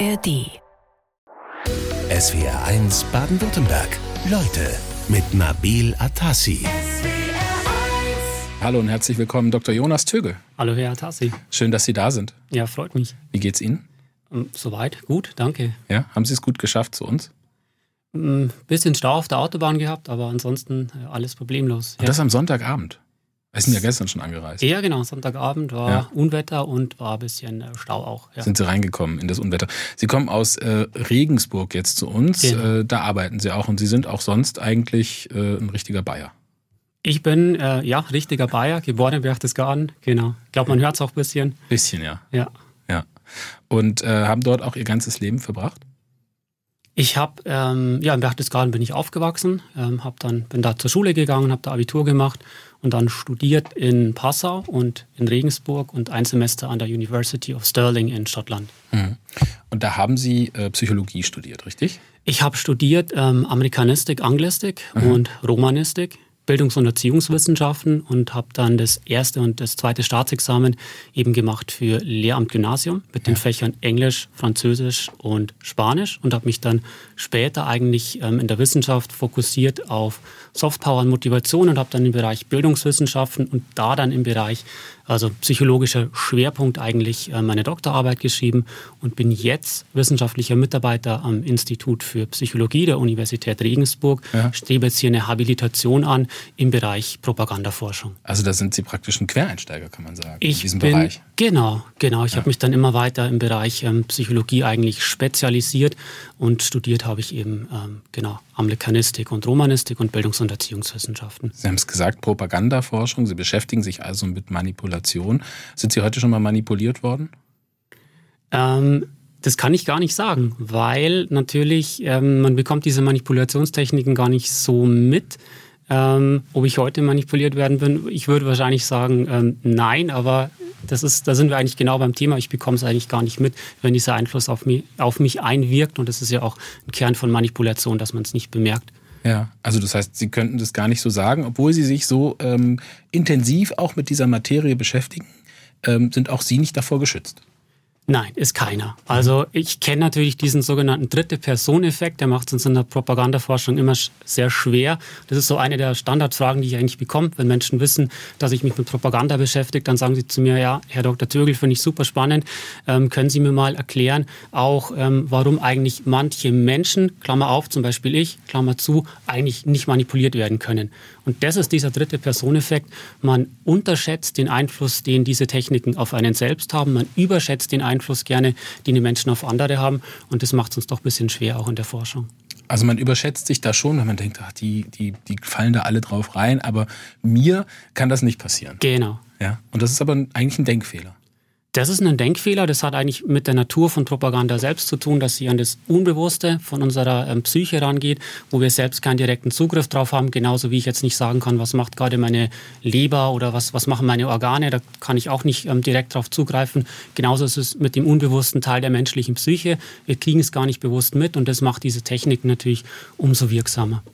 ARD. SWR 1 Baden-Württemberg. Leute mit Nabil Atassi. Hallo und herzlich willkommen, Dr. Jonas Tögel. Hallo, Herr Tassi. Schön, dass Sie da sind. Ja, freut mich. Wie geht's Ihnen? Ähm, Soweit, gut, danke. Ja, haben Sie es gut geschafft zu uns? Ein bisschen Stau auf der Autobahn gehabt, aber ansonsten äh, alles problemlos. Und das am Sonntagabend. Wir sind ja gestern schon angereist. Ja, genau. Sonntagabend war Ja. Unwetter und war ein bisschen äh, Stau auch. Ja. Sind Sie reingekommen in das Unwetter? Sie kommen aus äh, Regensburg jetzt zu uns. Genau. Äh, da arbeiten Sie auch und Sie sind auch sonst eigentlich äh, ein richtiger Bayer. Ich bin, äh, ja, richtiger Bayer, geboren in Berchtesgaden. Genau. Ich glaube, man hört es auch ein bisschen. Bisschen, ja. Ja. ja. Und äh, haben dort auch Ihr ganzes Leben verbracht? Ich habe, ähm, ja, in Berchtesgaden bin ich aufgewachsen, ähm, hab dann, bin da zur Schule gegangen, habe da Abitur gemacht und dann studiert in Passau und in Regensburg und ein Semester an der University of Stirling in Schottland. Und da haben Sie äh, Psychologie studiert, richtig? Ich habe studiert ähm, Amerikanistik, Anglistik und Romanistik, Bildungs- und Erziehungswissenschaften und habe dann das erste und das zweite Staatsexamen eben gemacht für Lehramt Gymnasium mit den Fächern Englisch, Französisch und Spanisch und habe mich dann später eigentlich ähm, in der Wissenschaft fokussiert auf Softpower und Motivation und habe dann im Bereich Bildungswissenschaften und da dann im Bereich also psychologischer Schwerpunkt eigentlich äh, meine Doktorarbeit geschrieben und bin jetzt wissenschaftlicher Mitarbeiter am Institut für Psychologie der Universität Regensburg, Ja. strebe jetzt hier eine Habilitation an im Bereich Propagandaforschung. Also da sind Sie praktisch ein Quereinsteiger, kann man sagen, in Ich diesem bin, Bereich. Genau, genau. Ich habe mich dann immer weiter im Bereich ähm, Psychologie eigentlich spezialisiert und studiert habe ich eben ähm, genau Amerikanistik und Romanistik und Bildungs- und Erziehungswissenschaften. Sie haben es gesagt, Propagandaforschung. Sie beschäftigen sich also mit Manipulation. Sind Sie heute schon mal manipuliert worden? Ähm, das kann ich gar nicht sagen, weil natürlich ähm, man bekommt diese Manipulationstechniken gar nicht so mit. Ähm, ob ich heute manipuliert werden bin, ich würde wahrscheinlich sagen, ähm, nein, aber das ist, da sind wir eigentlich genau beim Thema. Ich bekomme es eigentlich gar nicht mit, wenn dieser Einfluss auf mich, auf mich einwirkt. Und das ist ja auch ein Kern von Manipulation, dass man es nicht bemerkt. Ja, also das heißt, Sie könnten das gar nicht so sagen, obwohl Sie sich so ähm, intensiv auch mit dieser Materie beschäftigen, ähm, sind auch Sie nicht davor geschützt. Nein, ist keiner. Also ich kenne natürlich diesen sogenannten dritte Person-Effekt, der macht es uns in der Propagandaforschung immer sehr schwer. Das ist so eine der Standardfragen, die ich eigentlich bekomme, wenn Menschen wissen, dass ich mich mit Propaganda beschäftige, dann sagen sie zu mir, ja, Herr Dr. Tögel, finde ich super spannend. Ähm, können Sie mir mal erklären, auch ähm, warum eigentlich manche Menschen, Klammer auf, zum Beispiel ich, Klammer zu, eigentlich nicht manipuliert werden können. Und das ist dieser dritte Personeffekt. Man unterschätzt den Einfluss, den diese Techniken auf einen selbst haben. Man überschätzt den Einfluss gerne, den die Menschen auf andere haben. Und das macht es uns doch ein bisschen schwer, auch in der Forschung. Also man überschätzt sich da schon, wenn man denkt, ach, die, die, die fallen da alle drauf rein, aber mir kann das nicht passieren. Genau. Ja? Und das ist aber eigentlich ein Denkfehler. Das ist ein Denkfehler. Das hat eigentlich mit der Natur von Propaganda selbst zu tun, dass sie an das Unbewusste von unserer ähm, Psyche rangeht, wo wir selbst keinen direkten Zugriff drauf haben. Genauso wie ich jetzt nicht sagen kann, was macht gerade meine Leber oder was, was machen meine Organe. Da kann ich auch nicht ähm, direkt drauf zugreifen. Genauso ist es mit dem unbewussten Teil der menschlichen Psyche. Wir kriegen es gar nicht bewusst mit und das macht diese Technik natürlich umso wirksamer.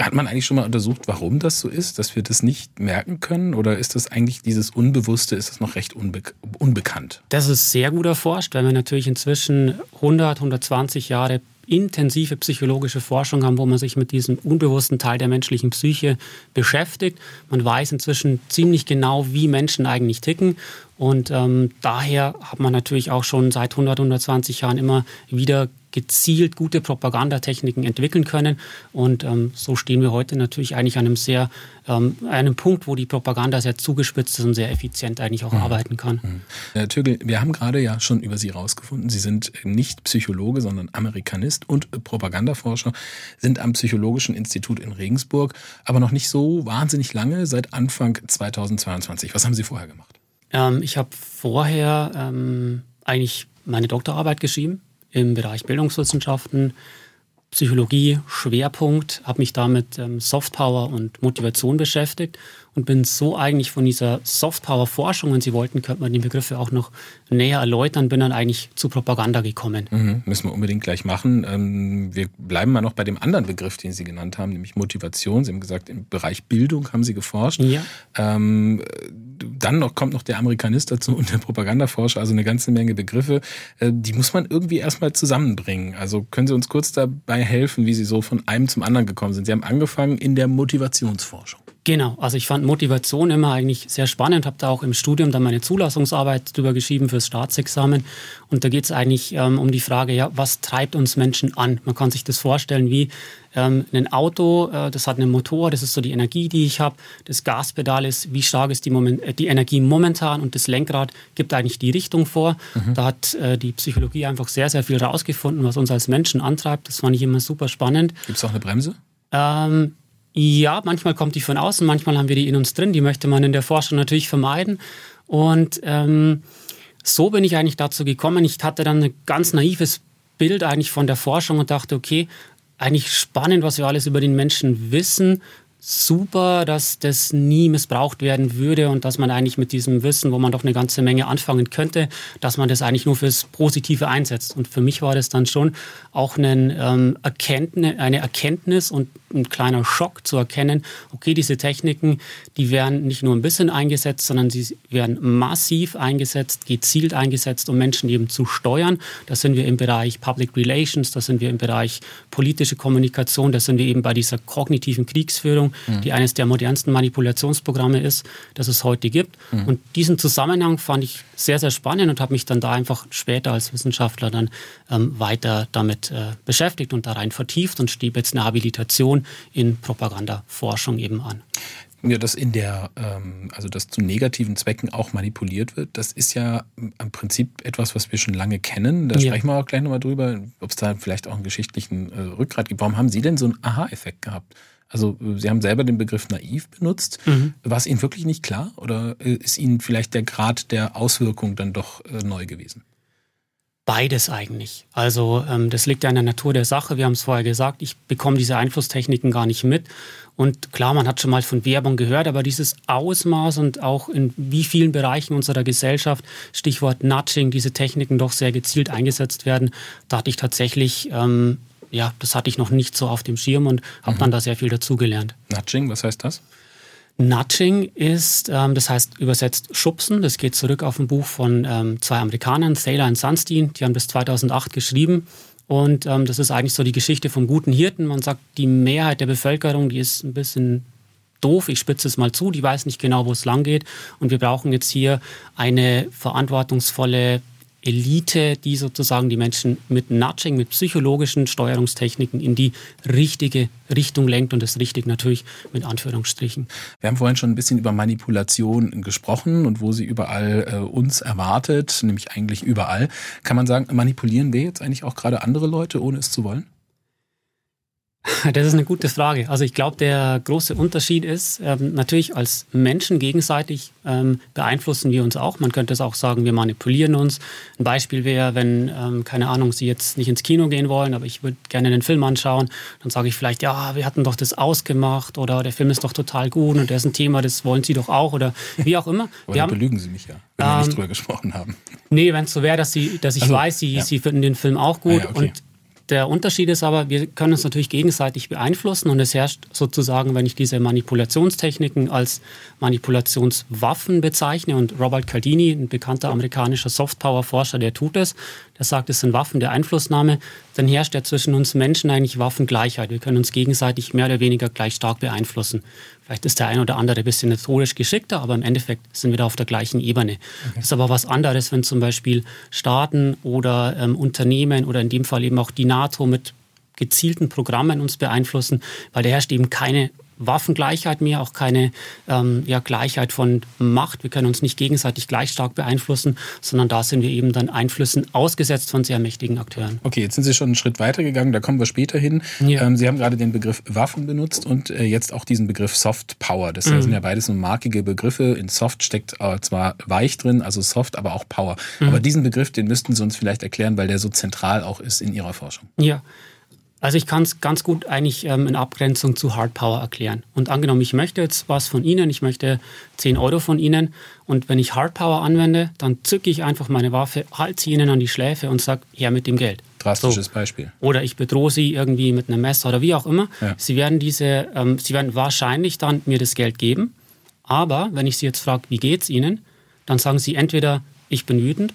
Hat man eigentlich schon mal untersucht, warum das so ist, dass wir das nicht merken können? Oder ist das eigentlich dieses Unbewusste, ist das noch recht unbe unbekannt? Das ist sehr gut erforscht, weil wir natürlich inzwischen 100, 120 Jahre intensive psychologische Forschung haben, wo man sich mit diesem unbewussten Teil der menschlichen Psyche beschäftigt. Man weiß inzwischen ziemlich genau, wie Menschen eigentlich ticken. Und ähm, daher hat man natürlich auch schon seit 100, 120 Jahren immer wieder gezielt gute Propagandatechniken entwickeln können. Und ähm, so stehen wir heute natürlich eigentlich an einem sehr, ähm, einem Punkt, wo die Propaganda sehr zugespitzt ist und sehr effizient eigentlich auch arbeiten kann. Herr Tögel, wir haben gerade ja schon über Sie rausgefunden, Sie sind nicht Psychologe, sondern Amerikanist und Propagandaforscher, sind am Psychologischen Institut in Regensburg, aber noch nicht so wahnsinnig lange, seit Anfang 2022. Was haben Sie vorher gemacht? Ähm, ich habe vorher ähm, eigentlich meine Doktorarbeit geschrieben im Bereich Bildungswissenschaften, Psychologie, Schwerpunkt, habe mich damit ähm, Softpower und Motivation beschäftigt und bin so eigentlich von dieser Softpower-Forschung, wenn Sie wollten, könnte man die Begriffe auch noch näher erläutern, bin dann eigentlich zu Propaganda gekommen. Mhm, müssen wir unbedingt gleich machen. Ähm, wir bleiben mal noch bei dem anderen Begriff, den Sie genannt haben, nämlich Motivation. Sie haben gesagt, im Bereich Bildung haben Sie geforscht. Ja. Ähm, dann noch, kommt noch der Amerikanist dazu und der Propagandaforscher, also eine ganze Menge Begriffe. Äh, die muss man irgendwie erstmal zusammenbringen. Also können Sie uns kurz dabei helfen, wie Sie so von einem zum anderen gekommen sind? Sie haben angefangen in der Motivationsforschung. Genau, also ich fand Motivation immer eigentlich sehr spannend, habe da auch im Studium dann meine Zulassungsarbeit drüber geschrieben fürs Staatsexamen und da geht es eigentlich ähm, um die Frage, ja, was treibt uns Menschen an? Man kann sich das vorstellen wie ähm, ein Auto, äh, das hat einen Motor, das ist so die Energie, die ich habe, das Gaspedal ist, wie stark ist die, Moment, äh, die Energie momentan und das Lenkrad gibt eigentlich die Richtung vor. Mhm. Da hat äh, die Psychologie einfach sehr, sehr viel rausgefunden, was uns als Menschen antreibt. Das fand ich immer super spannend. Gibt es auch eine Bremse? Ähm, ja, manchmal kommt die von außen, manchmal haben wir die in uns drin. Die möchte man in der Forschung natürlich vermeiden. Und ähm, so bin ich eigentlich dazu gekommen. Ich hatte dann ein ganz naives Bild eigentlich von der Forschung und dachte, okay, eigentlich spannend, was wir alles über den Menschen wissen super, dass das nie missbraucht werden würde und dass man eigentlich mit diesem Wissen, wo man doch eine ganze Menge anfangen könnte, dass man das eigentlich nur fürs Positive einsetzt. Und für mich war das dann schon auch ein, ähm, Erkenntnis, eine Erkenntnis und ein kleiner Schock zu erkennen, okay, diese Techniken, die werden nicht nur ein bisschen eingesetzt, sondern sie werden massiv eingesetzt, gezielt eingesetzt, um Menschen eben zu steuern. Da sind wir im Bereich Public Relations, da sind wir im Bereich politische Kommunikation, da sind wir eben bei dieser kognitiven Kriegsführung mhm. die eines der modernsten Manipulationsprogramme ist, das es heute gibt. Mhm. Und diesen Zusammenhang fand ich sehr, sehr spannend und habe mich dann da einfach später als Wissenschaftler dann ähm, weiter damit äh, beschäftigt und da rein vertieft und stieb jetzt eine Habilitation in Propagandaforschung eben an. Ja, dass in der, ähm, also dass zu negativen Zwecken auch manipuliert wird, das ist ja im Prinzip etwas, was wir schon lange kennen. Da ja. sprechen wir auch gleich nochmal drüber, ob es da vielleicht auch einen geschichtlichen äh, Rückgrat gibt. Warum haben Sie denn so einen Aha-Effekt gehabt? Also Sie haben selber den Begriff naiv benutzt. Mhm. War es Ihnen wirklich nicht klar oder äh, ist Ihnen vielleicht der Grad der Auswirkung dann doch äh, neu gewesen? Beides eigentlich. Also ähm, das liegt ja in der Natur der Sache. Wir haben es vorher gesagt, ich bekomme diese Einflusstechniken gar nicht mit. Und klar, man hat schon mal von Werbung gehört, aber dieses Ausmaß und auch in wie vielen Bereichen unserer Gesellschaft, Stichwort Nudging, diese Techniken doch sehr gezielt eingesetzt werden, da hatte ich tatsächlich ähm, ja, das hatte ich noch nicht so auf dem Schirm und habe mhm. dann da sehr viel dazugelernt. Nudging, was heißt das? Nudging ist, ähm, das heißt übersetzt Schubsen. Das geht zurück auf ein Buch von ähm, zwei Amerikanern, Thaler und Sunstein. Die haben das 2008 geschrieben. Und ähm, das ist eigentlich so die Geschichte vom guten Hirten. Man sagt, die Mehrheit der Bevölkerung, die ist ein bisschen doof, ich spitze es mal zu, die weiß nicht genau, wo es lang geht. Und wir brauchen jetzt hier eine verantwortungsvolle Elite, die sozusagen die Menschen mit Nudging, mit psychologischen Steuerungstechniken in die richtige Richtung lenkt und das richtig natürlich mit Anführungsstrichen. Wir haben vorhin schon ein bisschen über Manipulation gesprochen und wo sie überall äh, uns erwartet, nämlich eigentlich überall. Kann man sagen, manipulieren wir jetzt eigentlich auch gerade andere Leute, ohne es zu wollen? Das ist eine gute Frage. Also ich glaube, der große Unterschied ist, ähm, natürlich als Menschen gegenseitig ähm, beeinflussen wir uns auch. Man könnte es auch sagen, wir manipulieren uns. Ein Beispiel wäre, wenn, ähm, keine Ahnung, Sie jetzt nicht ins Kino gehen wollen, aber ich würde gerne einen Film anschauen, dann sage ich vielleicht, ja, wir hatten doch das ausgemacht oder der Film ist doch total gut und der ist ein Thema, das wollen Sie doch auch oder wie auch immer. aber wir dann belügen Sie mich ja, wenn wir nicht drüber gesprochen haben. Nee, wenn es so wäre, dass, dass ich also, weiß, Sie, ja. Sie finden den Film auch gut ah, ja, okay. und der Unterschied ist aber, wir können uns natürlich gegenseitig beeinflussen und es herrscht sozusagen, wenn ich diese Manipulationstechniken als Manipulationswaffen bezeichne und Robert Cardini, ein bekannter amerikanischer Softpower-Forscher, der tut es, der sagt, es sind Waffen der Einflussnahme, dann herrscht ja zwischen uns Menschen eigentlich Waffengleichheit. Wir können uns gegenseitig mehr oder weniger gleich stark beeinflussen. Vielleicht ist der ein oder andere ein bisschen rhetorisch geschickter, aber im Endeffekt sind wir da auf der gleichen Ebene. Okay. Das ist aber was anderes, wenn zum Beispiel Staaten oder ähm, Unternehmen oder in dem Fall eben auch die NATO mit gezielten Programmen uns beeinflussen, weil da herrscht eben keine Waffengleichheit mehr, auch keine ähm, ja, Gleichheit von Macht. Wir können uns nicht gegenseitig gleich stark beeinflussen, sondern da sind wir eben dann Einflüssen ausgesetzt von sehr mächtigen Akteuren. Okay, jetzt sind Sie schon einen Schritt weiter gegangen, da kommen wir später hin. Ja. Ähm, Sie haben gerade den Begriff Waffen benutzt und äh, jetzt auch diesen Begriff Soft Power. Das mhm. sind ja beides so markige Begriffe. In Soft steckt äh, zwar weich drin, also Soft, aber auch Power. Mhm. Aber diesen Begriff, den müssten Sie uns vielleicht erklären, weil der so zentral auch ist in Ihrer Forschung. Ja. Also ich kann es ganz gut eigentlich ähm, in Abgrenzung zu Hard Power erklären. Und angenommen, ich möchte jetzt was von Ihnen, ich möchte 10 Euro von Ihnen und wenn ich Hard Power anwende, dann zücke ich einfach meine Waffe, halte sie Ihnen an die Schläfe und sage, her mit dem Geld. Drastisches so. Beispiel. Oder ich bedrohe Sie irgendwie mit einem Messer oder wie auch immer. Ja. Sie werden diese, ähm, Sie werden wahrscheinlich dann mir das Geld geben. Aber wenn ich Sie jetzt frage, wie geht's Ihnen, dann sagen Sie entweder, ich bin wütend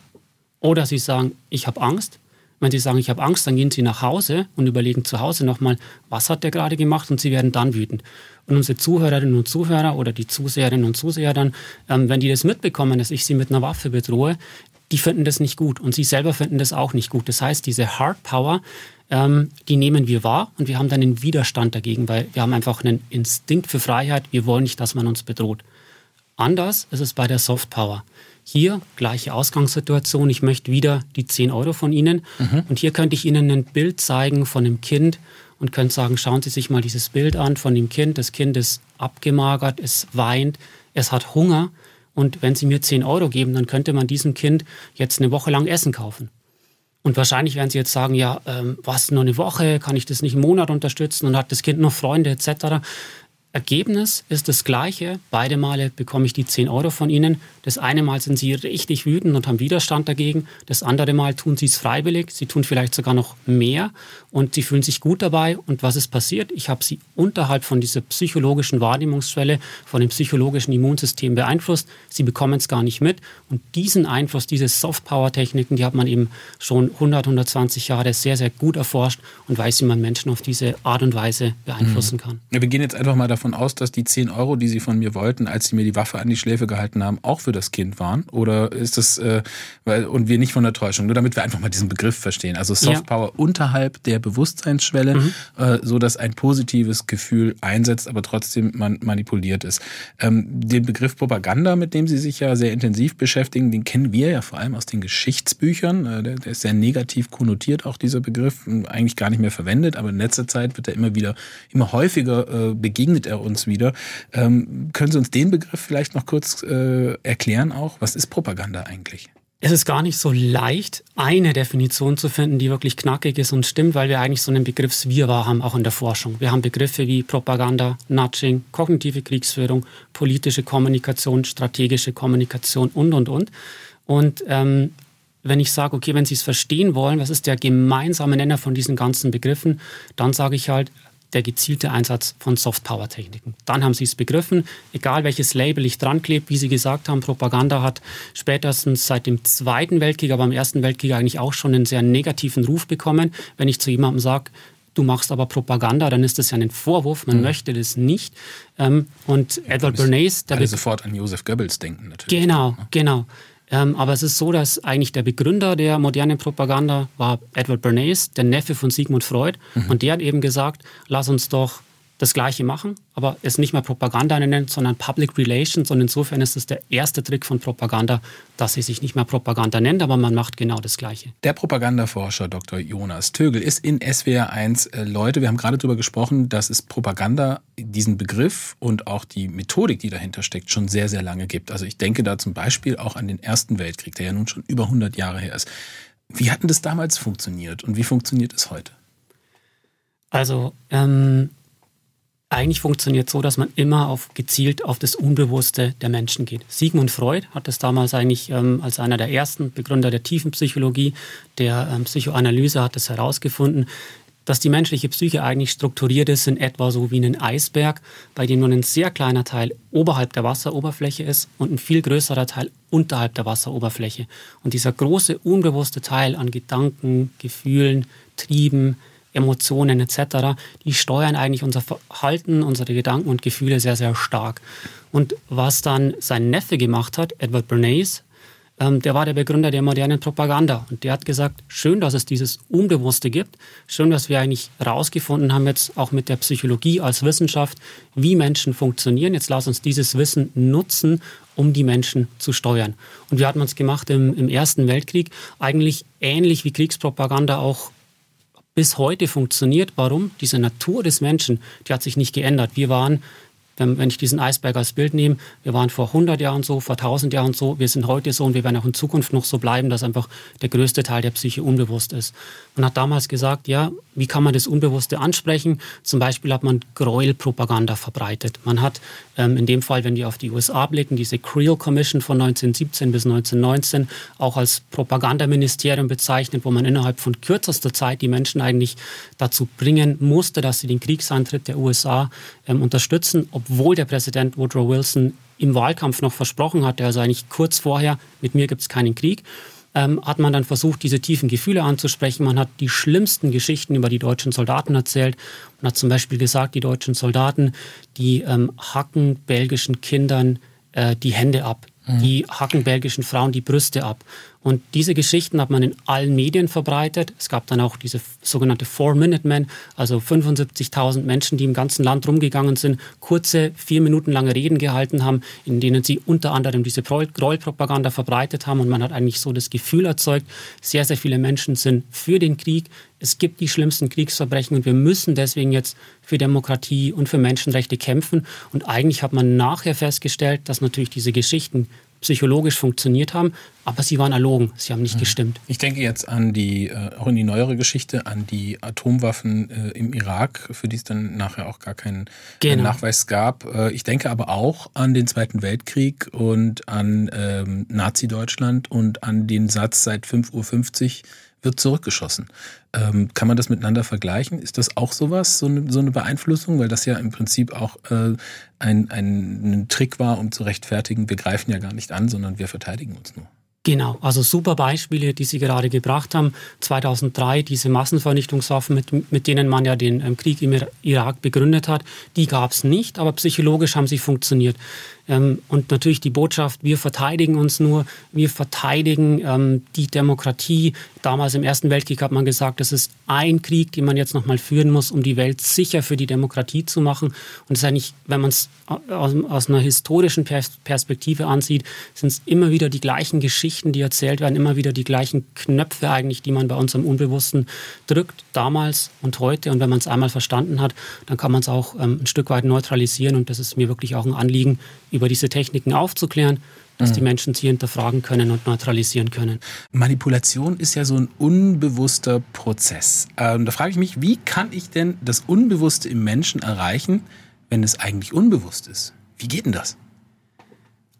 oder Sie sagen, ich habe Angst wenn Sie sagen, ich habe Angst, dann gehen Sie nach Hause und überlegen zu Hause nochmal, was hat der gerade gemacht und Sie werden dann wütend. Und unsere Zuhörerinnen und Zuhörer oder die Zuseherinnen und Zuseher dann, ähm, wenn die das mitbekommen, dass ich sie mit einer Waffe bedrohe, die finden das nicht gut und sie selber finden das auch nicht gut. Das heißt, diese Hard Power, ähm, die nehmen wir wahr und wir haben dann einen Widerstand dagegen, weil wir haben einfach einen Instinkt für Freiheit. Wir wollen nicht, dass man uns bedroht. Anders ist es bei der Soft Power. Hier gleiche Ausgangssituation, ich möchte wieder die 10 Euro von Ihnen mhm. und hier könnte ich Ihnen ein Bild zeigen von einem Kind und könnte sagen, schauen Sie sich mal dieses Bild an von dem Kind. Das Kind ist abgemagert, es weint, es hat Hunger und wenn Sie mir 10 Euro geben, dann könnte man diesem Kind jetzt eine Woche lang Essen kaufen. Und wahrscheinlich werden Sie jetzt sagen, ja, ähm, was, nur eine Woche, kann ich das nicht einen Monat unterstützen und hat das Kind noch Freunde etc. Ergebnis ist das gleiche. Beide Male bekomme ich die 10 Euro von Ihnen. Das eine Mal sind Sie richtig wütend und haben Widerstand dagegen. Das andere Mal tun Sie es freiwillig. Sie tun vielleicht sogar noch mehr und Sie fühlen sich gut dabei. Und was ist passiert? Ich habe Sie unterhalb von dieser psychologischen Wahrnehmungsschwelle, von dem psychologischen Immunsystem beeinflusst. Sie bekommen es gar nicht mit. Und diesen Einfluss, diese Soft-Power-Techniken, die hat man eben schon 100, 120 Jahre sehr, sehr gut erforscht und weiß, wie man Menschen auf diese Art und Weise beeinflussen mhm. kann. Ja, wir gehen jetzt einfach mal davon davon aus, dass die 10 Euro, die Sie von mir wollten, als Sie mir die Waffe an die Schläfe gehalten haben, auch für das Kind waren? Oder ist das, äh, weil, und wir nicht von der Täuschung? Nur damit wir einfach mal diesen Begriff verstehen. Also Soft Power ja. unterhalb der Bewusstseinsschwelle, mhm. äh, so dass ein positives Gefühl einsetzt, aber trotzdem man manipuliert ist. Ähm, den Begriff Propaganda, mit dem Sie sich ja sehr intensiv beschäftigen, den kennen wir ja vor allem aus den Geschichtsbüchern. Äh, der, der ist sehr negativ konnotiert, auch dieser Begriff, eigentlich gar nicht mehr verwendet, aber in letzter Zeit wird er immer wieder, immer häufiger äh, begegnet er er uns wieder. Ähm, können Sie uns den Begriff vielleicht noch kurz äh, erklären auch? Was ist Propaganda eigentlich? Es ist gar nicht so leicht, eine Definition zu finden, die wirklich knackig ist und stimmt, weil wir eigentlich so einen Begriffswirrwarr haben, auch in der Forschung. Wir haben Begriffe wie Propaganda, Nudging, kognitive Kriegsführung, politische Kommunikation, strategische Kommunikation und, und, und. Und ähm, wenn ich sage, okay, wenn Sie es verstehen wollen, was ist der gemeinsame Nenner von diesen ganzen Begriffen, dann sage ich halt, der gezielte Einsatz von Soft-Power-Techniken. Dann haben Sie es begriffen, egal welches Label ich dran klebe, wie Sie gesagt haben, Propaganda hat spätestens seit dem Zweiten Weltkrieg, aber im Ersten Weltkrieg eigentlich auch schon einen sehr negativen Ruf bekommen. Wenn ich zu jemandem sage, du machst aber Propaganda, dann ist das ja ein Vorwurf, man mhm. möchte das nicht. Ähm, und Edward Bernays... Der sofort an Joseph Goebbels denken natürlich. Genau, genau. Ähm, aber es ist so, dass eigentlich der Begründer der modernen Propaganda war Edward Bernays, der Neffe von Sigmund Freud. Mhm. Und der hat eben gesagt, lass uns doch das Gleiche machen, aber es nicht mehr Propaganda nennen, sondern Public Relations. Und insofern ist es der erste Trick von Propaganda, dass sie sich nicht mehr Propaganda nennt, aber man macht genau das Gleiche. Der Propagandaforscher Dr. Jonas Tögel ist in SWR 1. Äh, Leute, wir haben gerade darüber gesprochen, dass es Propaganda, diesen Begriff und auch die Methodik, die dahinter steckt, schon sehr, sehr lange gibt. Also ich denke da zum Beispiel auch an den Ersten Weltkrieg, der ja nun schon über 100 Jahre her ist. Wie hat denn das damals funktioniert und wie funktioniert es heute? Also ähm, eigentlich funktioniert so, dass man immer auf, gezielt auf das Unbewusste der Menschen geht. Sigmund Freud hat das damals eigentlich ähm, als einer der ersten Begründer der Tiefenpsychologie, der ähm, Psychoanalyse hat das herausgefunden, dass die menschliche Psyche eigentlich strukturiert ist in etwa so wie ein Eisberg, bei dem nur ein sehr kleiner Teil oberhalb der Wasseroberfläche ist und ein viel größerer Teil unterhalb der Wasseroberfläche. Und dieser große unbewusste Teil an Gedanken, Gefühlen, Trieben, Emotionen etc., die steuern eigentlich unser Verhalten, unsere Gedanken und Gefühle sehr, sehr stark. Und was dann sein Neffe gemacht hat, Edward Bernays, ähm, der war der Begründer der modernen Propaganda. Und der hat gesagt, schön, dass es dieses Unbewusste gibt. Schön, dass wir eigentlich herausgefunden haben, jetzt auch mit der Psychologie als Wissenschaft, wie Menschen funktionieren. Jetzt lass uns dieses Wissen nutzen, um die Menschen zu steuern. Und wir hatten uns gemacht im, im Ersten Weltkrieg, eigentlich ähnlich wie Kriegspropaganda auch bis heute funktioniert. Warum? Diese Natur des Menschen, die hat sich nicht geändert. Wir waren wenn, wenn ich diesen Eisberg als Bild nehme, wir waren vor 100 Jahren so, vor 1000 Jahren so, wir sind heute so und wir werden auch in Zukunft noch so bleiben, dass einfach der größte Teil der Psyche unbewusst ist. Man hat damals gesagt, ja, wie kann man das Unbewusste ansprechen? Zum Beispiel hat man Gräuelpropaganda verbreitet. Man hat ähm, in dem Fall, wenn wir auf die USA blicken, diese Creel Commission von 1917 bis 1919 auch als Propagandaministerium bezeichnet, wo man innerhalb von kürzester Zeit die Menschen eigentlich dazu bringen musste, dass sie den Kriegsantritt der USA ähm, unterstützen, obwohl der Präsident Woodrow Wilson im Wahlkampf noch versprochen hatte, also eigentlich kurz vorher, mit mir gibt es keinen Krieg ähm, hat man dann versucht, diese tiefen Gefühle anzusprechen. Man hat die schlimmsten Geschichten über die deutschen Soldaten erzählt. Man hat zum Beispiel gesagt, die deutschen Soldaten, die ähm, hacken belgischen Kindern äh, die Hände ab. Mhm. Die hacken belgischen Frauen die Brüste ab. Und diese Geschichten hat man in allen Medien verbreitet. Es gab dann auch diese sogenannte Four-Minute-Men, also 75.000 Menschen, die im ganzen Land rumgegangen sind, kurze, vier Minuten lange Reden gehalten haben, in denen sie unter anderem diese Gräuelpropaganda verbreitet haben. Und man hat eigentlich so das Gefühl erzeugt, sehr, sehr viele Menschen sind für den Krieg. Es gibt die schlimmsten Kriegsverbrechen und wir müssen deswegen jetzt für Demokratie und für Menschenrechte kämpfen. Und eigentlich hat man nachher festgestellt, dass natürlich diese Geschichten psychologisch funktioniert haben, aber sie waren erlogen, sie haben nicht mhm. gestimmt. Ich denke jetzt an die, äh, auch in die neuere Geschichte, an die Atomwaffen äh, im Irak, für die es dann nachher auch gar keinen genau. Nachweis gab. Äh, ich denke aber auch an den Zweiten Weltkrieg und an ähm, Nazi-Deutschland und an den Satz seit 5.50 Uhr wird zurückgeschossen. Ähm, kann man das miteinander vergleichen? Ist das auch sowas, so eine, so eine Beeinflussung? Weil das ja im Prinzip auch äh, ein, ein, ein Trick war, um zu rechtfertigen, wir greifen ja gar nicht an, sondern wir verteidigen uns nur. Genau, also super Beispiele, die Sie gerade gebracht haben. 2003 diese Massenvernichtungswaffen, mit, mit denen man ja den ähm, Krieg im Irak begründet hat, die gab es nicht, aber psychologisch haben sie funktioniert. Ähm, und natürlich die Botschaft, wir verteidigen uns nur, wir verteidigen ähm, die Demokratie. Damals im Ersten Weltkrieg hat man gesagt, das ist ein Krieg, den man jetzt nochmal führen muss, um die Welt sicher für die Demokratie zu machen. Und es ist eigentlich, wenn man es aus, aus, einer historischen Perspektive ansieht, sind es immer wieder die gleichen Geschichten, die erzählt werden, immer wieder die gleichen Knöpfe eigentlich, die man bei uns im Unbewussten drückt, damals und heute. Und wenn man es einmal verstanden hat, dann kann man es auch ähm, ein Stück weit neutralisieren. Und das ist mir wirklich auch ein Anliegen, über diese Techniken aufzuklären, dass mhm. die Menschen sie hinterfragen können und neutralisieren können. Manipulation ist ja so ein unbewusster Prozess. Ähm, da frage ich mich, wie kann ich denn das Unbewusste im Menschen erreichen, wenn es eigentlich unbewusst ist? Wie geht denn das?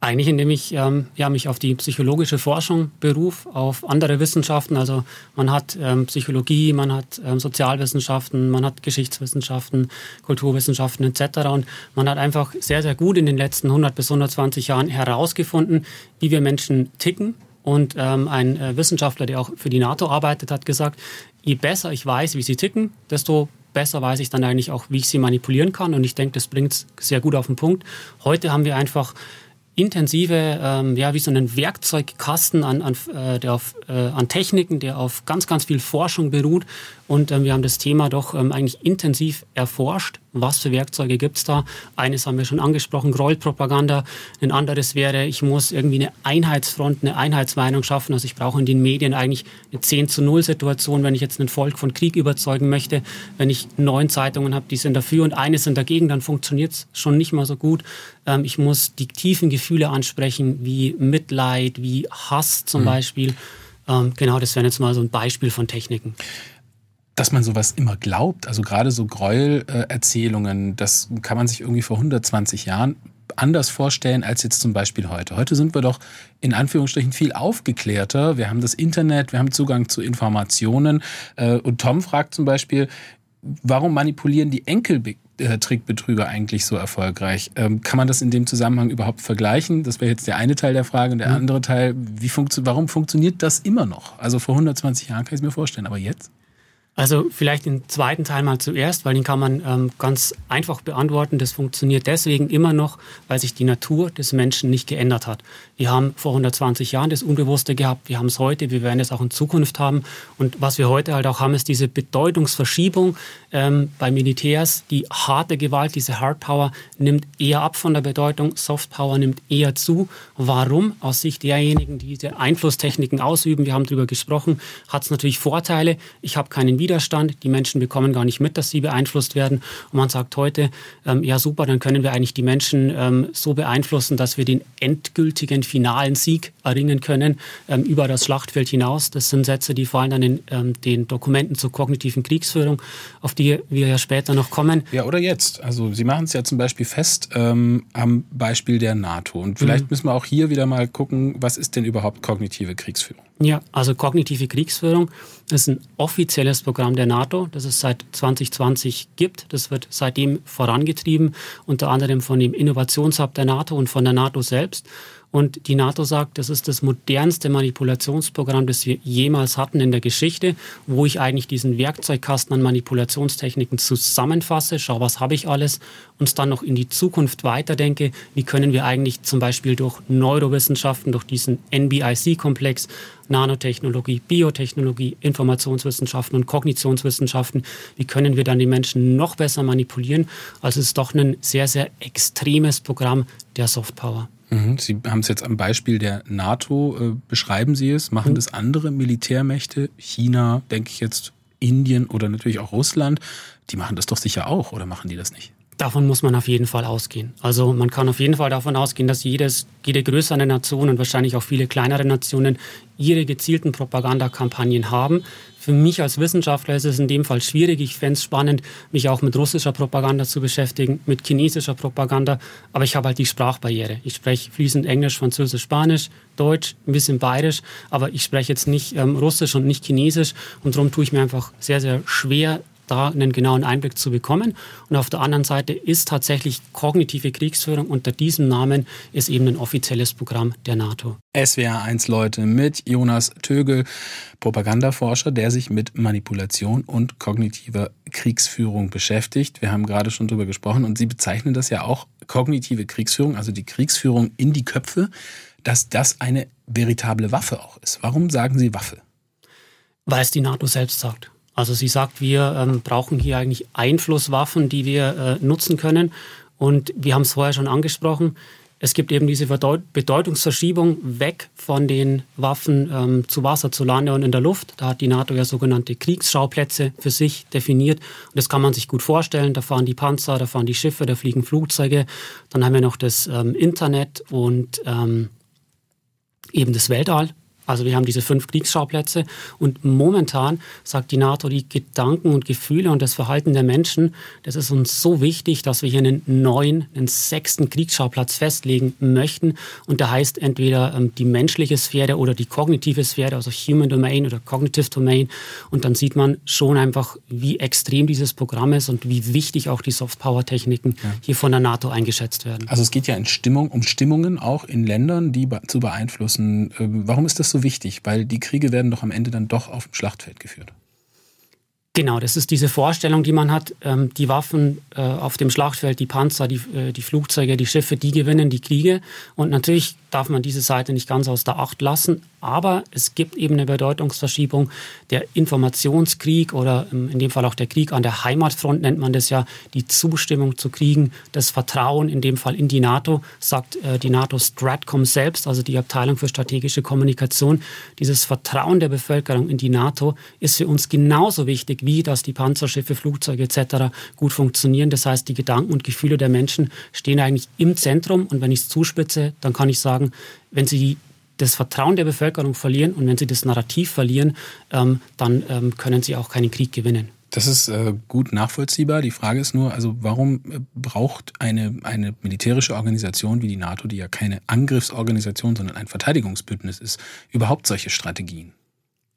Eigentlich, indem ich ähm, ja, mich auf die psychologische Forschung beruf, auf andere Wissenschaften. Also man hat ähm, Psychologie, man hat ähm, Sozialwissenschaften, man hat Geschichtswissenschaften, Kulturwissenschaften etc. Und man hat einfach sehr, sehr gut in den letzten 100 bis 120 Jahren herausgefunden, wie wir Menschen ticken. Und ähm, ein äh, Wissenschaftler, der auch für die NATO arbeitet, hat gesagt, je besser ich weiß, wie sie ticken, desto besser weiß ich dann eigentlich auch, wie ich sie manipulieren kann. Und ich denke, das bringt es sehr gut auf den Punkt. Heute haben wir einfach intensive, ähm, ja, wie so einen Werkzeugkasten an, an, äh, der auf, äh, an Techniken, der auf ganz, ganz viel Forschung beruht. Und ähm, wir haben das Thema doch ähm, eigentlich intensiv erforscht. Was für Werkzeuge gibt es da? Eines haben wir schon angesprochen, Grollpropaganda. Ein anderes wäre, ich muss irgendwie eine Einheitsfront, eine Einheitsmeinung schaffen. Also ich brauche in den Medien eigentlich eine 10 zu 0 Situation, wenn ich jetzt ein Volk von Krieg überzeugen möchte. Wenn ich neun Zeitungen habe, die sind dafür und eine sind dagegen, dann funktioniert es schon nicht mal so gut. Ähm, ich muss die tiefen Gefühle ansprechen, wie Mitleid, wie Hass zum mhm. Beispiel. Ähm, genau, das wäre jetzt mal so ein Beispiel von Techniken dass man sowas immer glaubt, also gerade so Gräuelerzählungen, das kann man sich irgendwie vor 120 Jahren anders vorstellen als jetzt zum Beispiel heute. Heute sind wir doch in Anführungsstrichen viel aufgeklärter. Wir haben das Internet, wir haben Zugang zu Informationen. Äh, und Tom fragt zum Beispiel, warum manipulieren die Enkeltrickbetrüger eigentlich so erfolgreich? Ähm, kann man das in dem Zusammenhang überhaupt vergleichen? Das wäre jetzt der eine Teil der Frage. Und der mhm. andere Teil, wie funktio warum funktioniert das immer noch? Also vor 120 Jahren kann ich es mir vorstellen, aber jetzt? Also vielleicht den zweiten Teil mal zuerst, weil den kann man ähm, ganz einfach beantworten. Das funktioniert deswegen immer noch, weil sich die Natur des Menschen nicht geändert hat. Wir haben vor 120 Jahren das Unbewusste gehabt, wir haben es heute, wir werden es auch in Zukunft haben. Und was wir heute halt auch haben, ist diese Bedeutungsverschiebung ähm, bei Militärs. Die harte Gewalt, diese Hard Power nimmt eher ab von der Bedeutung, Soft Power nimmt eher zu. Warum? Aus Sicht derjenigen, die diese Einflusstechniken ausüben, wir haben darüber gesprochen, hat es natürlich Vorteile. Ich habe keinen. Die Menschen bekommen gar nicht mit, dass sie beeinflusst werden. Und man sagt heute, ähm, ja super, dann können wir eigentlich die Menschen ähm, so beeinflussen, dass wir den endgültigen finalen Sieg erringen können ähm, über das Schlachtfeld hinaus. Das sind Sätze, die fallen dann in ähm, den Dokumenten zur kognitiven Kriegsführung, auf die wir ja später noch kommen. Ja, oder jetzt. Also Sie machen es ja zum Beispiel fest ähm, am Beispiel der NATO. Und vielleicht mhm. müssen wir auch hier wieder mal gucken, was ist denn überhaupt kognitive Kriegsführung? Ja, also kognitive Kriegsführung ist ein offizielles Programm der NATO, das es seit 2020 gibt. Das wird seitdem vorangetrieben, unter anderem von dem Innovationshub der NATO und von der NATO selbst. Und die NATO sagt, das ist das modernste Manipulationsprogramm, das wir jemals hatten in der Geschichte, wo ich eigentlich diesen Werkzeugkasten an Manipulationstechniken zusammenfasse, schau, was habe ich alles, und dann noch in die Zukunft weiterdenke, wie können wir eigentlich zum Beispiel durch Neurowissenschaften, durch diesen NBIC-Komplex, Nanotechnologie, Biotechnologie, Informationswissenschaften und Kognitionswissenschaften, wie können wir dann die Menschen noch besser manipulieren? Also es ist doch ein sehr, sehr extremes Programm der Softpower. Mhm. Sie haben es jetzt am Beispiel der NATO, äh, beschreiben Sie es, machen mhm. das andere Militärmächte, China, denke ich jetzt, Indien oder natürlich auch Russland, die machen das doch sicher auch, oder machen die das nicht? Davon muss man auf jeden Fall ausgehen. Also man kann auf jeden Fall davon ausgehen, dass jedes, jede größere Nation und wahrscheinlich auch viele kleinere Nationen ihre gezielten Propagandakampagnen haben. Für mich als Wissenschaftler ist es in dem Fall schwierig. Ich fände es spannend, mich auch mit russischer Propaganda zu beschäftigen, mit chinesischer Propaganda. Aber ich habe halt die Sprachbarriere. Ich spreche fließend Englisch, Französisch, Spanisch, Deutsch, ein bisschen Bayerisch. Aber ich spreche jetzt nicht ähm, Russisch und nicht Chinesisch. Und darum tue ich mir einfach sehr, sehr schwer, da einen genauen Einblick zu bekommen. Und auf der anderen Seite ist tatsächlich kognitive Kriegsführung unter diesem Namen ist eben ein offizielles Programm der NATO. SWR 1 Leute mit Jonas Tögel, Propagandaforscher, der sich mit Manipulation und kognitiver Kriegsführung beschäftigt. Wir haben gerade schon darüber gesprochen und Sie bezeichnen das ja auch kognitive Kriegsführung, also die Kriegsführung in die Köpfe, dass das eine veritable Waffe auch ist. Warum sagen Sie Waffe? Weil es die NATO selbst sagt. Also sie sagt, wir ähm, brauchen hier eigentlich Einflusswaffen, die wir äh, nutzen können. Und wir haben es vorher schon angesprochen. Es gibt eben diese Bedeutungsverschiebung weg von den Waffen ähm, zu Wasser, zu Lande und in der Luft. Da hat die NATO ja sogenannte Kriegsschauplätze für sich definiert. Und das kann man sich gut vorstellen. Da fahren die Panzer, da fahren die Schiffe, da fliegen Flugzeuge. Dann haben wir noch das ähm, Internet und ähm, eben das Weltall. Also wir haben diese fünf Kriegsschauplätze und momentan sagt die NATO, die Gedanken und Gefühle und das Verhalten der Menschen, das ist uns so wichtig, dass wir hier einen neuen, einen sechsten Kriegsschauplatz festlegen möchten. Und da heißt entweder ähm, die menschliche Sphäre oder die kognitive Sphäre, also Human Domain oder Cognitive Domain. Und dann sieht man schon einfach, wie extrem dieses Programm ist und wie wichtig auch die Softpower-Techniken ja. hier von der NATO eingeschätzt werden. Also es geht ja in Stimmung, um Stimmungen auch in Ländern, die zu beeinflussen. Ähm, warum ist das so so wichtig? Weil die Kriege werden doch am Ende dann doch auf dem Schlachtfeld geführt. Genau, das ist diese Vorstellung, die man hat. Ähm, die Waffen äh, auf dem Schlachtfeld, die Panzer, die, äh, die Flugzeuge, die Schiffe, die gewinnen die Kriege. Und natürlich darf man diese Seite nicht ganz aus der Acht lassen. Aber es gibt eben eine Bedeutungsverschiebung. Der Informationskrieg oder in dem Fall auch der Krieg an der Heimatfront nennt man das ja, die Zustimmung zu Kriegen, das Vertrauen in dem Fall in die NATO, sagt äh, die NATO Stratcom selbst, also die Abteilung für strategische Kommunikation. Dieses Vertrauen der Bevölkerung in die NATO ist für uns genauso wichtig, wie dass die Panzerschiffe, Flugzeuge etc. gut funktionieren. Das heißt, die Gedanken und Gefühle der Menschen stehen eigentlich im Zentrum. Und wenn ich es zuspitze, dann kann ich sagen, wenn sie das Vertrauen der Bevölkerung verlieren und wenn sie das Narrativ verlieren, ähm, dann ähm, können sie auch keinen Krieg gewinnen. Das ist äh, gut nachvollziehbar. Die Frage ist nur, also warum äh, braucht eine, eine militärische Organisation wie die NATO, die ja keine Angriffsorganisation, sondern ein Verteidigungsbündnis ist, überhaupt solche Strategien?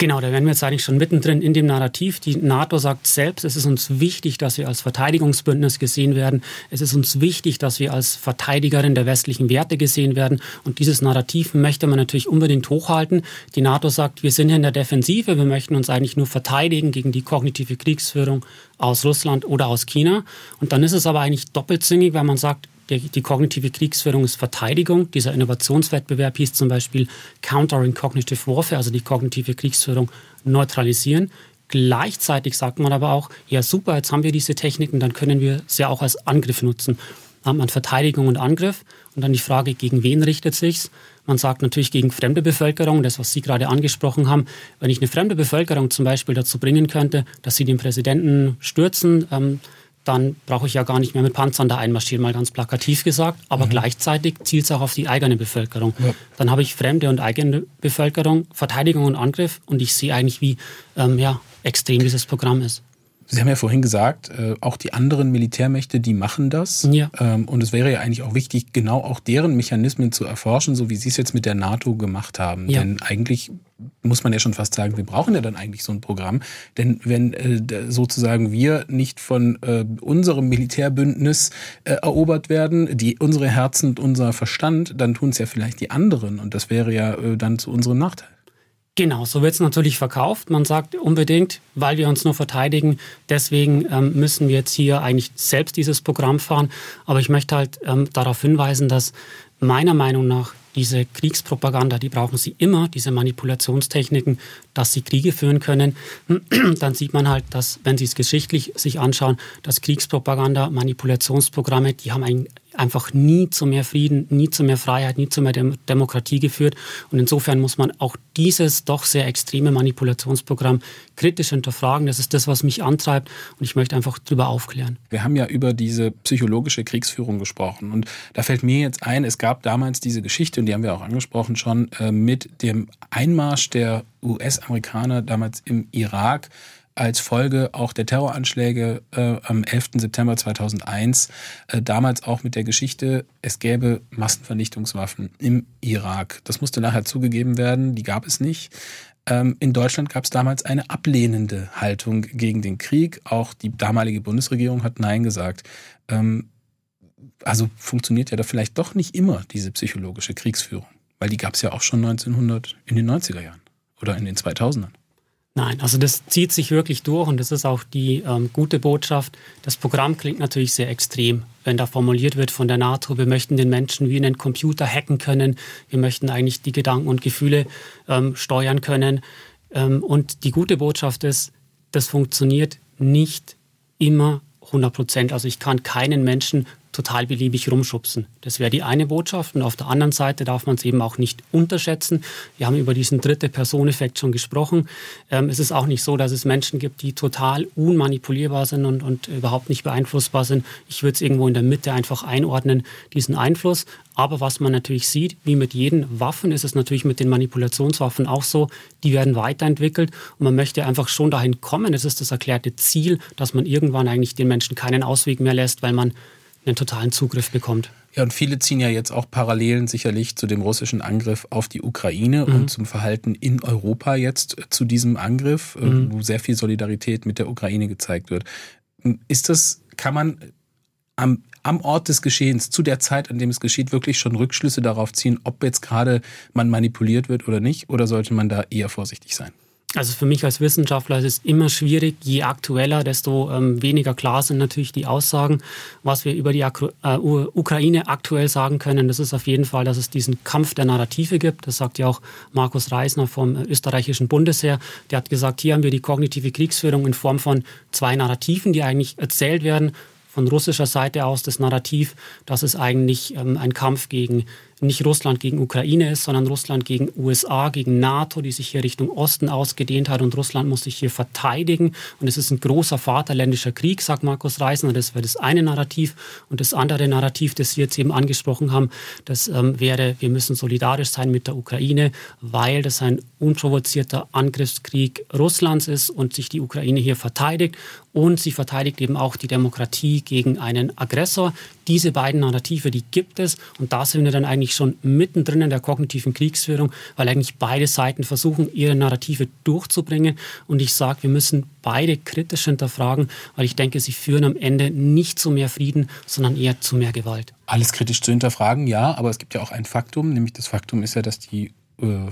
Genau, da wären wir jetzt eigentlich schon mittendrin in dem Narrativ. Die NATO sagt selbst, es ist uns wichtig, dass wir als Verteidigungsbündnis gesehen werden. Es ist uns wichtig, dass wir als Verteidigerin der westlichen Werte gesehen werden. Und dieses Narrativ möchte man natürlich unbedingt hochhalten. Die NATO sagt, wir sind hier in der Defensive, wir möchten uns eigentlich nur verteidigen gegen die kognitive Kriegsführung aus Russland oder aus China. Und dann ist es aber eigentlich doppelzüngig, weil man sagt, die, kognitive Kriegsführung ist Verteidigung. Dieser Innovationswettbewerb hieß zum Beispiel Countering Cognitive Warfare, also die kognitive Kriegsführung neutralisieren. Gleichzeitig sagt man aber auch, ja super, jetzt haben wir diese Techniken, dann können wir sie auch als Angriff nutzen. Dann hat man Verteidigung und Angriff und dann die Frage, gegen wen richtet sich's? Man sagt natürlich gegen fremde Bevölkerung, das, was Sie gerade angesprochen haben. Wenn ich eine fremde Bevölkerung zum Beispiel dazu bringen könnte, dass sie den Präsidenten stürzen, ähm, dann brauche ich ja gar nicht mehr mit Panzern da einmarschieren, mal ganz plakativ gesagt. Aber mhm. gleichzeitig zielt es auch auf die eigene Bevölkerung. Ja. Dann habe ich fremde und eigene Bevölkerung, Verteidigung und Angriff und ich sehe eigentlich, wie ähm, ja, extrem dieses Programm ist. Sie haben ja vorhin gesagt, äh, auch die anderen Militärmächte, die machen das. Ja. Ähm, und es wäre ja eigentlich auch wichtig, genau auch deren Mechanismen zu erforschen, so wie Sie es jetzt mit der NATO gemacht haben. Ja. Denn eigentlich muss man ja schon fast sagen, wir brauchen ja dann eigentlich so ein Programm. Denn wenn äh, sozusagen wir nicht von äh, unserem Militärbündnis äh, erobert werden, die unsere Herzen und unser Verstand, dann tun es ja vielleicht die anderen. Und das wäre ja äh, dann zu unserem Nachteil. Genau, so wird es natürlich verkauft. Man sagt unbedingt, weil wir uns nur verteidigen, deswegen ähm, müssen wir jetzt hier eigentlich selbst dieses Programm fahren. Aber ich möchte halt ähm, darauf hinweisen, dass meiner Meinung nach diese Kriegspropaganda, die brauchen sie immer, diese Manipulationstechniken, dass sie Kriege führen können. Dann sieht man halt, dass, wenn Sie es geschichtlich sich anschauen, dass Kriegspropaganda, Manipulationsprogramme, die haben ein, einfach nie zu mehr Frieden, nie zu mehr Freiheit, nie zu mehr Dem Demokratie geführt. Und insofern muss man auch dieses doch sehr extreme Manipulationsprogramm kritisch hinterfragen. Das ist das, was mich antreibt und ich möchte einfach darüber aufklären. Wir haben ja über diese psychologische Kriegsführung gesprochen und da fällt mir jetzt ein, es gab damals diese Geschichte und die haben wir auch angesprochen schon äh, mit dem Einmarsch der US-Amerikaner damals im Irak als Folge auch der Terroranschläge äh, am 11. September 2001, äh, damals auch mit der Geschichte, es gäbe Massenvernichtungswaffen im Irak. Das musste nachher zugegeben werden, die gab es nicht. Ähm, in Deutschland gab es damals eine ablehnende Haltung gegen den Krieg. Auch die damalige Bundesregierung hat Nein gesagt. Ähm, also funktioniert ja da vielleicht doch nicht immer diese psychologische Kriegsführung, weil die gab es ja auch schon 1900 in den 90er Jahren oder in den 2000ern. Nein, also das zieht sich wirklich durch und das ist auch die ähm, gute Botschaft. Das Programm klingt natürlich sehr extrem, wenn da formuliert wird von der NATO, wir möchten den Menschen wie einen Computer hacken können, wir möchten eigentlich die Gedanken und Gefühle ähm, steuern können. Ähm, und die gute Botschaft ist, das funktioniert nicht immer 100 Prozent. Also ich kann keinen Menschen total beliebig rumschubsen. Das wäre die eine Botschaft. Und auf der anderen Seite darf man es eben auch nicht unterschätzen. Wir haben über diesen dritte Personeffekt schon gesprochen. Ähm, es ist auch nicht so, dass es Menschen gibt, die total unmanipulierbar sind und, und überhaupt nicht beeinflussbar sind. Ich würde es irgendwo in der Mitte einfach einordnen, diesen Einfluss. Aber was man natürlich sieht, wie mit jeden Waffen, ist es natürlich mit den Manipulationswaffen auch so, die werden weiterentwickelt und man möchte einfach schon dahin kommen. Es ist das erklärte Ziel, dass man irgendwann eigentlich den Menschen keinen Ausweg mehr lässt, weil man einen totalen Zugriff bekommt. Ja, und viele ziehen ja jetzt auch Parallelen sicherlich zu dem russischen Angriff auf die Ukraine mhm. und zum Verhalten in Europa jetzt zu diesem Angriff, äh, mhm. wo sehr viel Solidarität mit der Ukraine gezeigt wird. Ist das, kann man am, am Ort des Geschehens, zu der Zeit, an dem es geschieht, wirklich schon Rückschlüsse darauf ziehen, ob jetzt gerade man manipuliert wird oder nicht? Oder sollte man da eher vorsichtig sein? Also für mich als Wissenschaftler ist es immer schwierig. Je aktueller, desto ähm, weniger klar sind natürlich die Aussagen. Was wir über die Akru äh, Ukraine aktuell sagen können, das ist auf jeden Fall, dass es diesen Kampf der Narrative gibt. Das sagt ja auch Markus Reisner vom österreichischen Bundesheer. Der hat gesagt, hier haben wir die kognitive Kriegsführung in Form von zwei Narrativen, die eigentlich erzählt werden. Von russischer Seite aus das Narrativ, dass es eigentlich ähm, ein Kampf gegen nicht Russland gegen Ukraine ist, sondern Russland gegen USA, gegen NATO, die sich hier Richtung Osten ausgedehnt hat und Russland muss sich hier verteidigen. Und es ist ein großer vaterländischer Krieg, sagt Markus Reisner. Das wäre das eine Narrativ. Und das andere Narrativ, das Sie jetzt eben angesprochen haben, das ähm, wäre, wir müssen solidarisch sein mit der Ukraine, weil das ein unprovozierter Angriffskrieg Russlands ist und sich die Ukraine hier verteidigt. Und sie verteidigt eben auch die Demokratie gegen einen Aggressor. Diese beiden Narrative, die gibt es. Und da sind wir dann eigentlich schon mittendrin in der kognitiven Kriegsführung, weil eigentlich beide Seiten versuchen, ihre Narrative durchzubringen. Und ich sage, wir müssen beide kritisch hinterfragen, weil ich denke, sie führen am Ende nicht zu mehr Frieden, sondern eher zu mehr Gewalt. Alles kritisch zu hinterfragen, ja, aber es gibt ja auch ein Faktum, nämlich das Faktum ist ja, dass die äh,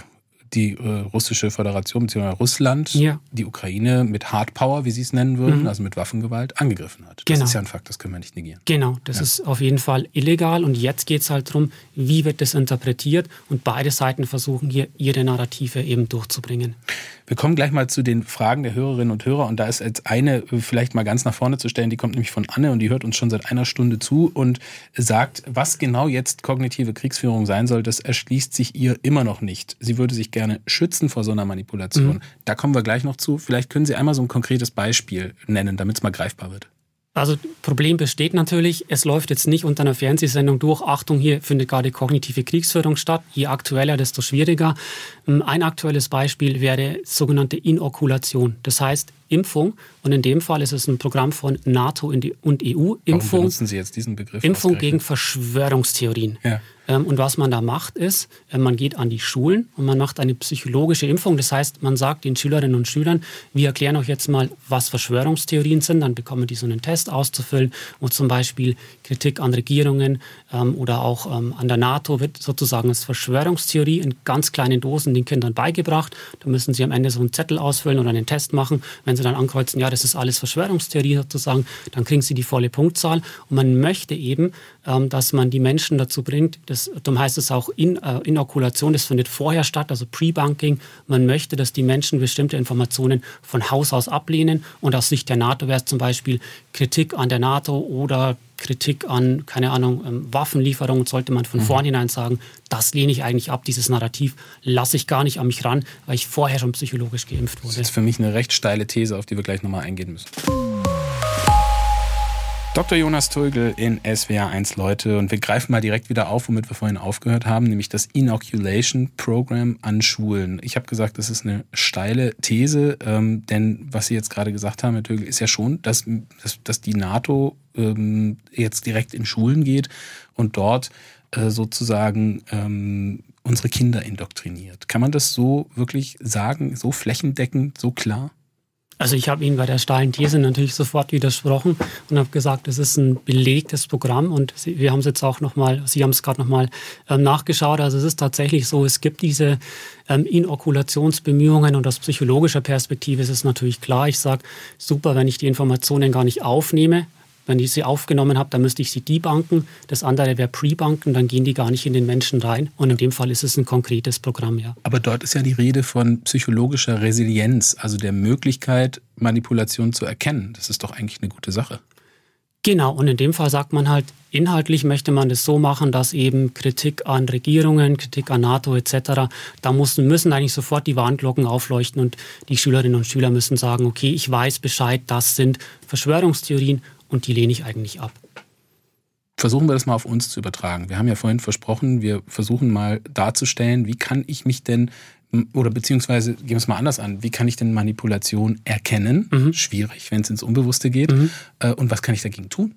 die äh, russische Föderation bzw. Russland ja. die Ukraine mit Hardpower, wie Sie es nennen würden, mhm. also mit Waffengewalt, angegriffen hat. Das genau. ist ja ein Fakt, das können wir nicht negieren. Genau, das ja. ist auf jeden Fall illegal und jetzt geht es halt darum, wie wird das interpretiert und beide Seiten versuchen hier ihre Narrative eben durchzubringen. Wir kommen gleich mal zu den Fragen der Hörerinnen und Hörer und da ist jetzt eine äh, vielleicht mal ganz nach vorne zu stellen, die kommt nämlich von Anne und die hört uns schon seit einer Stunde zu und sagt, was genau jetzt kognitive Kriegsführung sein soll, das erschließt sich ihr immer noch nicht. Sie würde sich gerne schützen vor so einer Manipulation. Mhm. Da kommen wir gleich noch zu. Vielleicht können Sie einmal so ein konkretes Beispiel nennen, damit es mal greifbar wird. Also Problem besteht natürlich, es läuft jetzt nicht unter einer Fernsehsendung durch. Achtung, hier findet gerade kognitive Kriegsführung statt. Je aktueller, desto schwieriger. Ähm, ein aktuelles Beispiel wäre sogenannte Inokulation. Das heißt Impfung. Und in dem Fall ist es ein Programm von NATO und EU. Impfung. Warum benutzen Sie jetzt diesen Begriff? Impfung gegen Verschwörungstheorien. Ja. Ähm, und was man da macht, ist, äh, man geht an die Schulen und man macht eine psychologische Impfung. Das heißt, man sagt den Schülerinnen und Schülern, wir erklären euch jetzt mal, was Verschwörungstheorien sind. Dann bekommen die so einen Test auszufüllen, wo zum Beispiel Kritik an Regierungen oder auch ähm, an der NATO wird sozusagen als Verschwörungstheorie in ganz kleinen Dosen den Kindern beigebracht. Da müssen sie am Ende so einen Zettel ausfüllen oder einen Test machen. Wenn sie dann ankreuzen, ja, das ist alles Verschwörungstheorie sozusagen, dann kriegen sie die volle Punktzahl. Und man möchte eben, dass man die Menschen dazu bringt, das darum heißt es auch In, äh, Inokulation, das findet vorher statt, also Pre-Bunking. Man möchte, dass die Menschen bestimmte Informationen von Haus aus ablehnen. Und aus Sicht der NATO wäre es zum Beispiel Kritik an der NATO oder Kritik an, keine Ahnung, ähm, Waffenlieferungen, sollte man von mhm. vornherein sagen, das lehne ich eigentlich ab, dieses Narrativ lasse ich gar nicht an mich ran, weil ich vorher schon psychologisch geimpft wurde. Das ist für mich eine recht steile These, auf die wir gleich nochmal eingehen müssen. Dr. Jonas Tulgel in SWR 1 Leute und wir greifen mal direkt wieder auf, womit wir vorhin aufgehört haben, nämlich das Inoculation Program an Schulen. Ich habe gesagt, das ist eine steile These, ähm, denn was Sie jetzt gerade gesagt haben, Herr Tulgel, ist ja schon, dass, dass, dass die NATO ähm, jetzt direkt in Schulen geht und dort äh, sozusagen ähm, unsere Kinder indoktriniert. Kann man das so wirklich sagen, so flächendeckend, so klar? Also ich habe Ihnen bei der steilen These natürlich sofort widersprochen und habe gesagt, es ist ein belegtes Programm und Sie, wir haben es jetzt auch nochmal, Sie haben es gerade nochmal ähm, nachgeschaut. Also es ist tatsächlich so, es gibt diese ähm, Inokulationsbemühungen und aus psychologischer Perspektive ist es natürlich klar. Ich sage, super, wenn ich die Informationen gar nicht aufnehme, wenn ich sie aufgenommen habe, dann müsste ich sie debanken. Das andere wäre pre-banken, dann gehen die gar nicht in den Menschen rein. Und in dem Fall ist es ein konkretes Programm, ja. Aber dort ist ja die Rede von psychologischer Resilienz, also der Möglichkeit, Manipulation zu erkennen. Das ist doch eigentlich eine gute Sache. Genau, und in dem Fall sagt man halt, inhaltlich möchte man das so machen, dass eben Kritik an Regierungen, Kritik an NATO etc., da müssen, müssen eigentlich sofort die Warnglocken aufleuchten und die Schülerinnen und Schüler müssen sagen, okay, ich weiß Bescheid, das sind Verschwörungstheorien und die lehne ich eigentlich ab. Versuchen wir das mal auf uns zu übertragen. Wir haben ja vorhin versprochen, wir versuchen mal darzustellen, wie kann ich mich denn oder beziehungsweise gehen wir es mal anders an, wie kann ich denn Manipulation erkennen? Mhm. Schwierig, wenn es ins Unbewusste geht. Mhm. Äh, und was kann ich dagegen tun?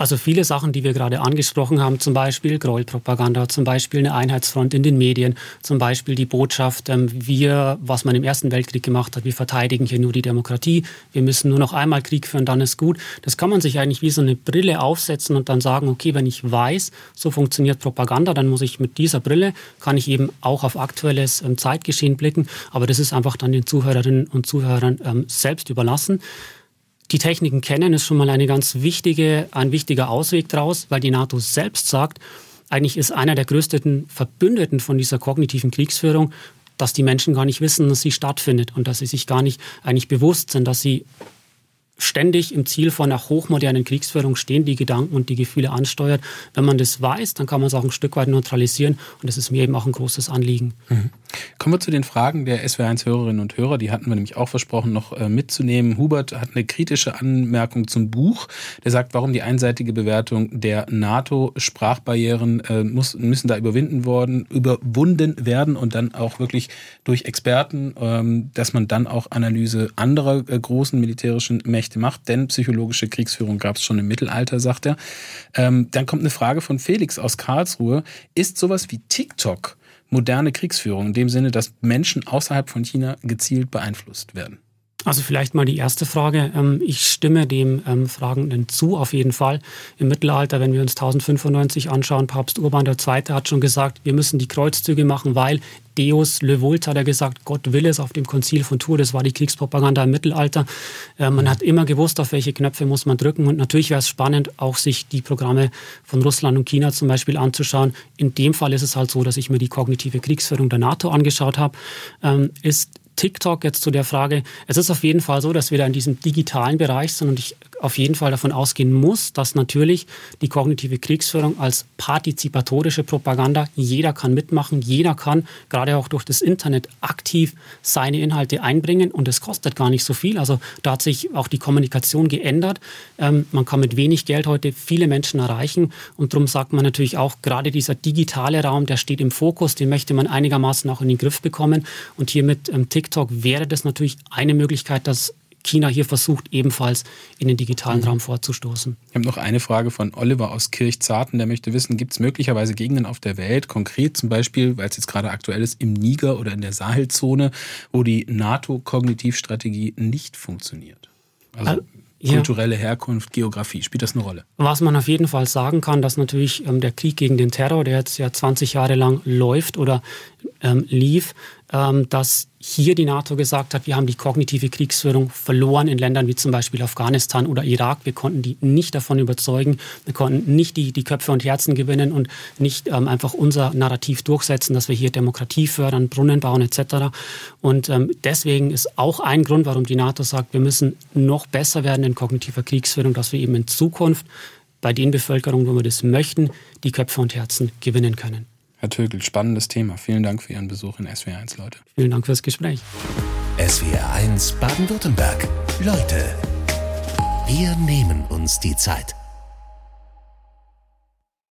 Also viele Sachen, die wir gerade angesprochen haben, zum Beispiel Gräuelpropaganda, zum Beispiel eine Einheitsfront in den Medien, zum Beispiel die Botschaft, ähm, wir, was man im Ersten Weltkrieg gemacht hat, wir verteidigen hier nur die Demokratie, wir müssen nur noch einmal Krieg führen, dann ist gut. Das kann man sich eigentlich wie so eine Brille aufsetzen und dann sagen, okay, wenn ich weiß, so funktioniert Propaganda, dann muss ich mit dieser Brille, kann ich eben auch auf aktuelles ähm, Zeitgeschehen blicken, aber das ist einfach dann den Zuhörerinnen und Zuhörern ähm, selbst überlassen die Techniken kennen, ist schon mal eine ganz wichtige, ein wichtiger Ausweg daraus, weil die NATO selbst sagt, eigentlich ist einer der größten Verbündeten von dieser kognitiven Kriegsführung, dass die Menschen gar nicht wissen, dass sie stattfindet und dass sie sich gar nicht eigentlich bewusst sind, dass sie ständig im Ziel von einer hochmodernen Kriegsführung stehen, die Gedanken und die Gefühle ansteuert. Wenn man das weiß, dann kann man es auch ein Stück weit neutralisieren und das ist mir eben auch ein großes Anliegen. Mhm. Kommen wir zu den Fragen der SWR1-Hörerinnen und Hörer. Die hatten wir nämlich auch versprochen, noch äh, mitzunehmen. Hubert hat eine kritische Anmerkung zum Buch. Der sagt, warum die einseitige Bewertung der NATO-Sprachbarrieren äh, muss, müssen da überwinden worden, überwunden werden und dann auch wirklich durch Experten, ähm, dass man dann auch Analyse anderer äh, großen militärischen Mächte macht. Denn psychologische Kriegsführung gab es schon im Mittelalter, sagt er. Ähm, dann kommt eine Frage von Felix aus Karlsruhe. Ist sowas wie TikTok moderne Kriegsführung, in dem Sinne, dass Menschen außerhalb von China gezielt beeinflusst werden? Also vielleicht mal die erste Frage. Ähm, ich stimme dem ähm, Fragenden zu, auf jeden Fall. Im Mittelalter, wenn wir uns 1095 anschauen, Papst Urban II. hat schon gesagt, wir müssen die Kreuzzüge machen, weil Deus Le Vult hat er gesagt, Gott will es auf dem Konzil von Tours. Das war die Kriegspropaganda im Mittelalter. Äh, man hat immer gewusst, auf welche Knöpfe muss man drücken. Und natürlich wäre es spannend, auch sich die Programme von Russland und China zum Beispiel anzuschauen. In dem Fall ist es halt so, dass ich mir die kognitive Kriegsführung der NATO angeschaut habe. Ähm, ist TikTok jetzt zu der Frage. Es ist auf jeden Fall so, dass wir da in diesem digitalen Bereich sind und ich auf jeden Fall davon ausgehen muss, dass natürlich die kognitive Kriegsführung als partizipatorische Propaganda, jeder kann mitmachen, jeder kann gerade auch durch das Internet aktiv seine Inhalte einbringen und es kostet gar nicht so viel. Also da hat sich auch die Kommunikation geändert. Ähm, man kann mit wenig Geld heute viele Menschen erreichen und darum sagt man natürlich auch, gerade dieser digitale Raum, der steht im Fokus, den möchte man einigermaßen auch in den Griff bekommen und hier mit ähm, TikTok wäre das natürlich eine Möglichkeit, dass China hier versucht, ebenfalls in den digitalen mhm. Raum vorzustoßen. Ich habe noch eine Frage von Oliver aus Kirchzarten, der möchte wissen, gibt es möglicherweise Gegenden auf der Welt, konkret zum Beispiel, weil es jetzt gerade aktuell ist, im Niger oder in der Sahelzone, wo die NATO-Kognitivstrategie nicht funktioniert? Also ja. kulturelle Herkunft, Geografie, spielt das eine Rolle? Was man auf jeden Fall sagen kann, dass natürlich ähm, der Krieg gegen den Terror, der jetzt ja 20 Jahre lang läuft oder ähm, lief, ähm, dass hier die NATO gesagt hat, wir haben die kognitive Kriegsführung verloren in Ländern wie zum Beispiel Afghanistan oder Irak. Wir konnten die nicht davon überzeugen, wir konnten nicht die, die Köpfe und Herzen gewinnen und nicht ähm, einfach unser Narrativ durchsetzen, dass wir hier Demokratie fördern, Brunnen bauen etc. Und ähm, deswegen ist auch ein Grund, warum die NATO sagt, wir müssen noch besser werden in kognitiver Kriegsführung, dass wir eben in Zukunft bei den Bevölkerungen, wo wir das möchten, die Köpfe und Herzen gewinnen können. Herr Tögel, spannendes Thema. Vielen Dank für Ihren Besuch in SWR1, Leute. Vielen Dank fürs Gespräch. SWR1 Baden-Württemberg. Leute, wir nehmen uns die Zeit.